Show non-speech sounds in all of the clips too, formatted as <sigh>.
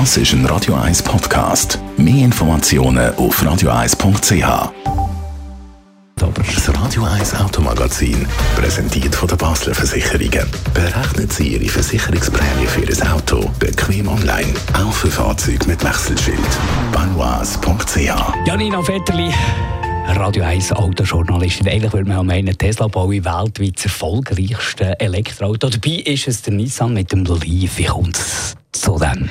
Das ist ein Radio 1 Podcast. Mehr Informationen auf radio1.ch. Das Radio 1 Automagazin, präsentiert von der Basler Versicherungen. Berechnen Sie Ihre Versicherungsprämie für Ihr Auto bequem online, auch für Fahrzeuge mit Wechselschild. Banois.ch Janina Vetterli. Radio 1 Autojournalistin. Eigentlich würde man meinen, Tesla baue weltweit das erfolgreichste Elektroauto. Dabei ist es der Nissan mit dem Leaf. Wie kommt es zu dem?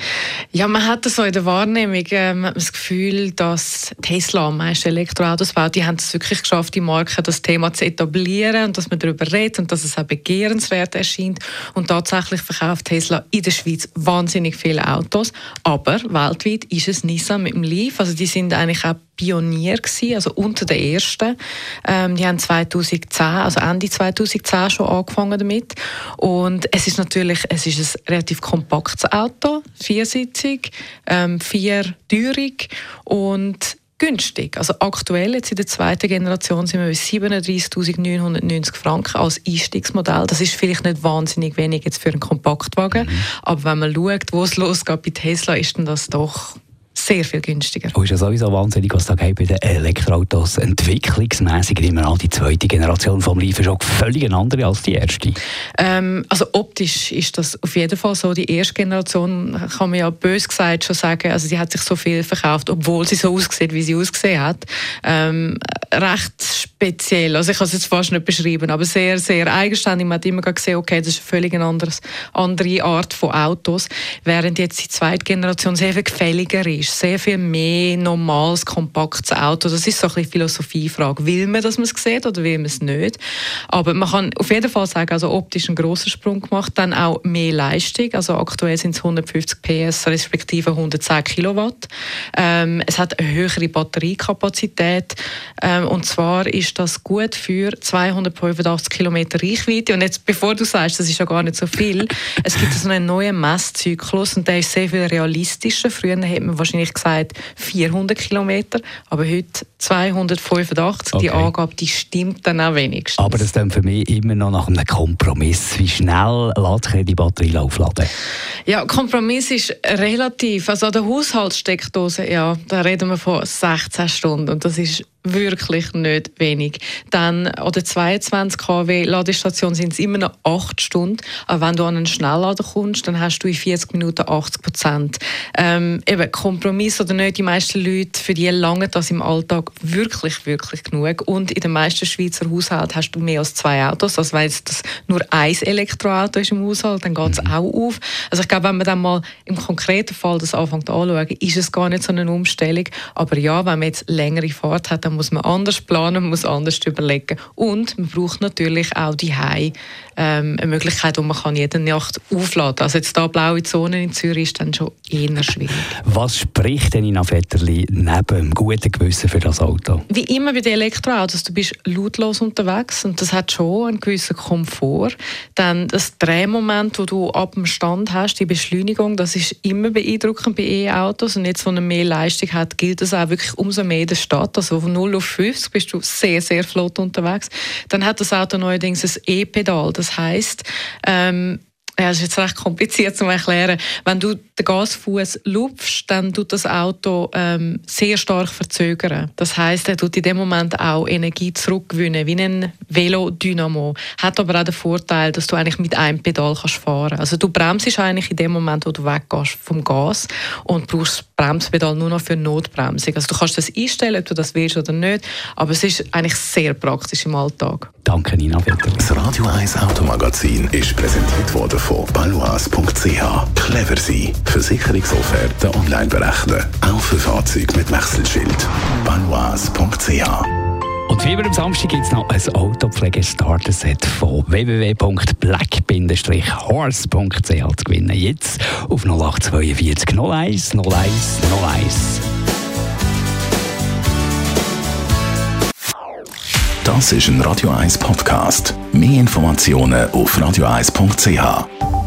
Ja, man hat so in der Wahrnehmung ähm, das Gefühl, dass Tesla am meisten Elektroautos baut. Die haben es wirklich geschafft, die Marke das Thema zu etablieren und dass man darüber redet und dass es auch begehrenswert erscheint. Und tatsächlich verkauft Tesla in der Schweiz wahnsinnig viele Autos. Aber weltweit ist es Nissan mit dem Leaf. Also die sind eigentlich auch Pionier gewesen, also unter den ersten. Ähm, die haben 2010, also Ende 2010 schon angefangen damit. Und es ist natürlich, es ist ein relativ kompaktes Auto, viersitzig, ähm, viertürig und günstig. Also aktuell, jetzt in der zweiten Generation, sind wir bei 37.990 Franken als Einstiegsmodell. Das ist vielleicht nicht wahnsinnig wenig jetzt für einen Kompaktwagen, mhm. aber wenn man schaut, wo es losgeht bei Tesla, ist dann das doch sehr viel günstiger. Und ist ja sowieso wahnsinnig, was da bei den Elektroautos entwicklungsmäßig immer an die zweite Generation vom ist auch völlig eine andere als die erste. Ähm, also optisch ist das auf jeden Fall so. Die erste Generation kann man ja bös gesagt schon sagen, also sie hat sich so viel verkauft, obwohl sie so aussieht, wie sie ausgesehen hat. Ähm, recht speziell, also ich kann es jetzt fast nicht beschreiben, aber sehr, sehr eigenständig. Man hat immer gesehen, okay, das ist eine völlig anderes, andere Art von Autos, während jetzt die zweite Generation sehr viel gefälliger ist sehr viel mehr normales, kompaktes Auto. Das ist so ein bisschen Philosophiefrage. Will man, dass man es sieht oder will man es nicht? Aber man kann auf jeden Fall sagen, also optisch einen grossen Sprung gemacht, dann auch mehr Leistung. Also aktuell sind es 150 PS respektive 110 Kilowatt. Ähm, es hat eine höhere Batteriekapazität ähm, und zwar ist das gut für 285 Kilometer Reichweite. Und jetzt, bevor du sagst, das ist ja gar nicht so viel, <laughs> es gibt so einen neuen Messzyklus und der ist sehr viel realistischer. Früher hat man wahrscheinlich ich gesagt 400 Kilometer, aber heute 285. Okay. Die Angabe, die stimmt dann auch wenigstens. Aber das ist dann für mich immer noch nach einem Kompromiss. Wie schnell lädt ich die Batterie aufladen? Ja, Kompromiss ist relativ. Also an der Haushaltssteckdose, ja, da reden wir von 16 Stunden und das ist wirklich nicht wenig. Dann an der 22 kW Ladestation sind es immer noch 8 Stunden. Aber wenn du an einen Schnelllader kommst, dann hast du in 40 Minuten 80 Prozent. Ähm, eben Kompromiss oder nicht, die meisten Leute, für die lange das im Alltag wirklich, wirklich genug. Und in den meisten Schweizer Haushalten hast du mehr als zwei Autos. Also wenn das nur ein Elektroauto ist im Haushalt, dann geht es mhm. auch auf. Also ich glaube, wenn man dann mal im konkreten Fall das anfängt anzuschauen, ist es gar nicht so eine Umstellung. Aber ja, wenn man jetzt längere Fahrt hat, dann dann muss man anders planen, man muss anders überlegen. Und man braucht natürlich auch die ähm, eine Möglichkeit, wo man kann jede Nacht aufladen kann. Also jetzt da blaue Zone in Zürich ist dann schon eher schwierig. Was spricht denn in Vetterli neben dem guten Gewissen für das Auto? Wie immer bei den Elektroautos, du bist lautlos unterwegs und das hat schon einen gewissen Komfort. Dann das Drehmoment, das du ab dem Stand hast, die Beschleunigung, das ist immer beeindruckend bei E-Autos und jetzt, wo eine mehr Leistung hat, gilt das auch wirklich umso mehr in der Stadt. Also von 0 auf 50 bist du sehr, sehr flott unterwegs. Dann hat das Auto neuerdings ein E-Pedal. Das heißt, ähm, ja, das ist jetzt recht kompliziert zu erklären. Wenn du den Gasfuß lupfst, dann tut das Auto ähm, sehr stark verzögern. Das heißt, er tut in dem Moment auch Energie zurückgewinnen, wie ein Velodynamo. Hat aber auch den Vorteil, dass du eigentlich mit einem Pedal kannst fahren. Also du bremst eigentlich in dem Moment, wo du weggehst vom Gas und brauchst Bremspedal nur noch für Notbremsung. Also du kannst das einstellen, ob du das willst oder nicht, aber es ist eigentlich sehr praktisch im Alltag. Danke, Nina Peter. Das Radio 1 Automagazin ist präsentiert worden von balois.ch. Clever sein. Versicherungsofferte online berechnen. Auch für Fahrzeuge mit Wechselschild. balois.ch und wie immer am Samstag gibt es noch ein Autopflege-Starter-Set von www.black-horse.ch zu gewinnen. Jetzt auf 0842 01 01 01. Das ist ein Radio 1 Podcast. Mehr Informationen auf radio1.ch.